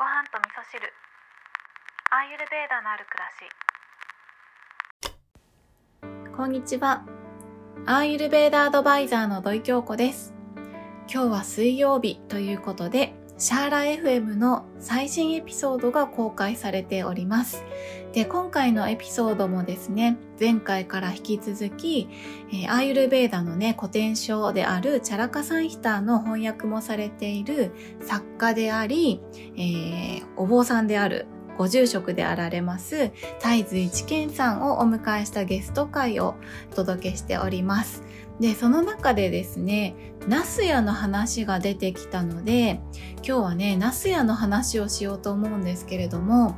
ご飯と味噌汁アーユルベーダのある暮らしこんにちは。アーユルベーダアドバイザーの土井京子です。今日は水曜日ということで、シャーラ FM の最新エピソードが公開されております。で、今回のエピソードもですね、前回から引き続き、えーアーユルベーダのね、古典書であるチャラカサンヒターの翻訳もされている作家であり、えーお坊さんであるご住職であられます、太髄一健さんをお迎えしたゲスト会をお届けしております。で、その中でですね、ナスヤの話が出てきたので、今日はね、ナスヤの話をしようと思うんですけれども、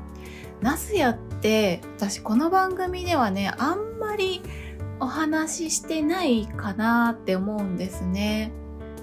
ナスヤって私この番組ではね、あんまりお話ししてないかなって思うんですね。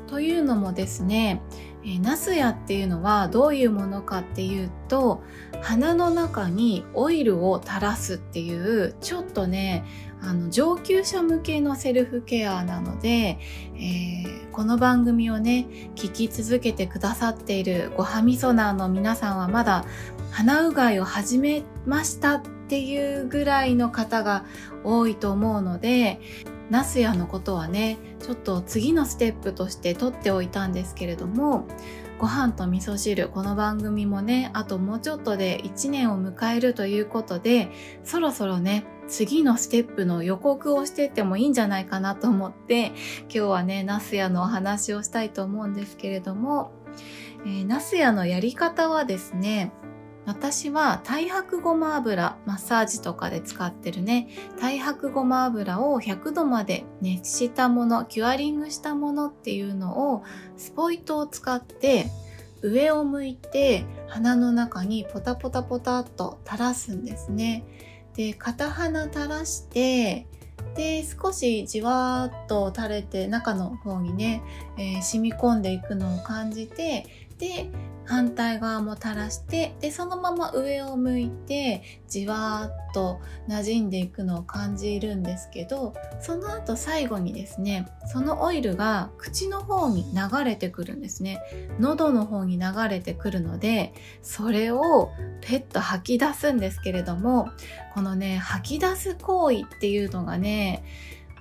というのもですね、えーナスヤっていうのはどういうものかっていうと、鼻の中にオイルを垂らすっていうちょっとねあの上級者向けのセルフケアなので、えーこの番組をね聞き続けてくださっているごはみそナーの皆さんはまだ鼻うがいを始めましたっていうぐらいの方が多いと思うのでナスヤのことはねちょっと次のステップとして取っておいたんですけれどもご飯と味噌汁この番組もねあともうちょっとで1年を迎えるということでそろそろね次のステップの予告をしていってもいいんじゃないかなと思って今日はねナスヤのお話をしたいと思うんですけれども、えーナスヤのやり方はですね私は太白ごま油マッサージとかで使ってるね太白ごま油を100度まで熱したものキュアリングしたものっていうのをスポイトを使って上を向いて鼻の中にポタポタポタっと垂らすんですね。で片鼻垂らしてで少しじわーっと垂れて中の方にね、えー染み込んでいくのを感じてで反対側も垂らしてでそのまま上を向いてじわーっと馴染んでいくのを感じるんですけどその後最後にですねそのオイルが口の方に流れてくるんですね。喉の方に流れてくるのでそれをペッと吐き出すんですけれどもこのね吐き出す行為っていうのがね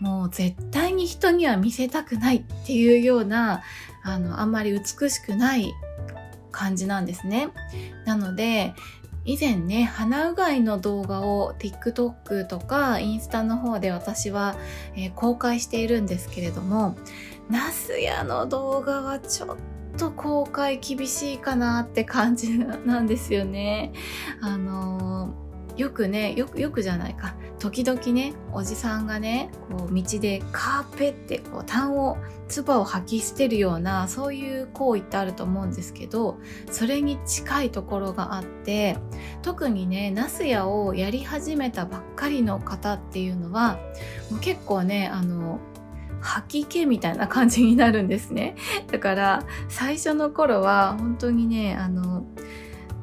もう絶対に人には見せたくないっていうようなあのあんまり美しくない感じなんですねなので以前ね鼻うがいの動画を TikTok とかインスタの方で私は、えー公開しているんですけれどもナスヤの動画はちょっと公開厳しいかなって感じなんですよね。あのーよくねよくよくじゃないか時々ねおじさんがねこう道でカーペってこう痰を唾を吐き捨てるようなそういう行為ってあると思うんですけどそれに近いところがあって特にねナスヤをやり始めたばっかりの方っていうのはもう結構ねあの吐き気みたいな感じになるんですね。だから最初の頃は本当にねあの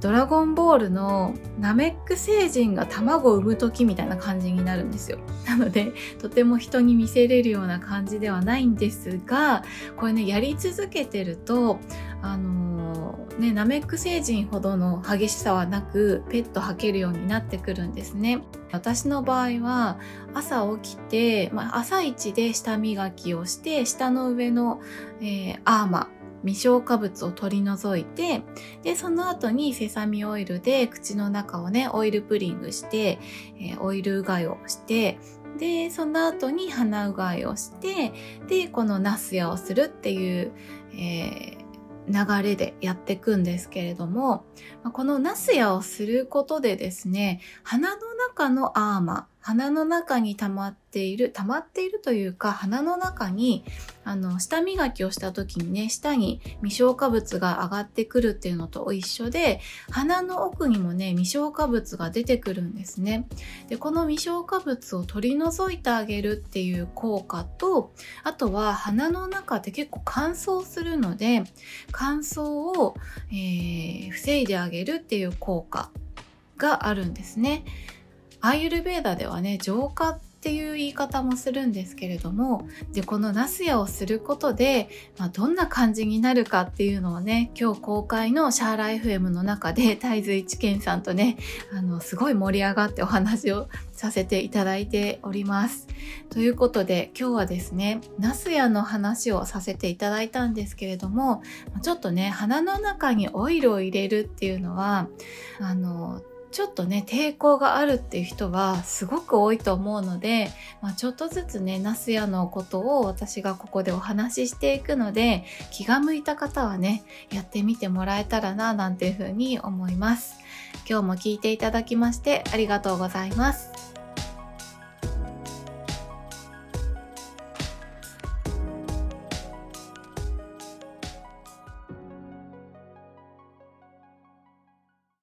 ドラゴンボールのナメック星人が卵を産む時みたいな感じになるんですよ。なので、とても人に見せれるような感じではないんですが、これね、やり続けてると、あのーね、ナメック星人ほどの激しさはなく、ペット吐けるようになってくるんですね。私の場合は、朝起きて、まあ、朝一で舌磨きをして、舌の上の、えーアーマ、未消化物を取り除いて、で、その後にセサミオイルで口の中をね、オイルプリングして、えーオイルうがいをして、で、その後に鼻うがいをして、で、このナスヤをするっていう、えー流れでやっていくんですけれども、このナスヤをすることでですね、鼻の中のアーマ、鼻の中に溜まっている、溜まっているというか、鼻の中に、あの、舌磨きをした時にね、舌に未消化物が上がってくるっていうのと一緒で、鼻の奥にもね、未消化物が出てくるんですね。で、この未消化物を取り除いてあげるっていう効果と、あとは鼻の中って結構乾燥するので、乾燥を、えー防いであげるっていう効果があるんですね。アーユルベーダではね浄化っていう言い方もするんですけれどもでこのナスヤをすることで、まあ、どんな感じになるかっていうのをね今日公開のシャーラ FM の中で大豆一健さんとねあのすごい盛り上がってお話をさせていただいております。ということで今日はですねナスヤの話をさせていただいたんですけれどもちょっとね鼻の中にオイルを入れるっていうのはあのちょっとね抵抗があるっていう人はすごく多いと思うので、まあ、ちょっとずつねナスヤのことを私がここでお話ししていくので気が向いた方はねやってみてもらえたらななんていうふうに思います。今日も聞いていただきましてありがとうございます。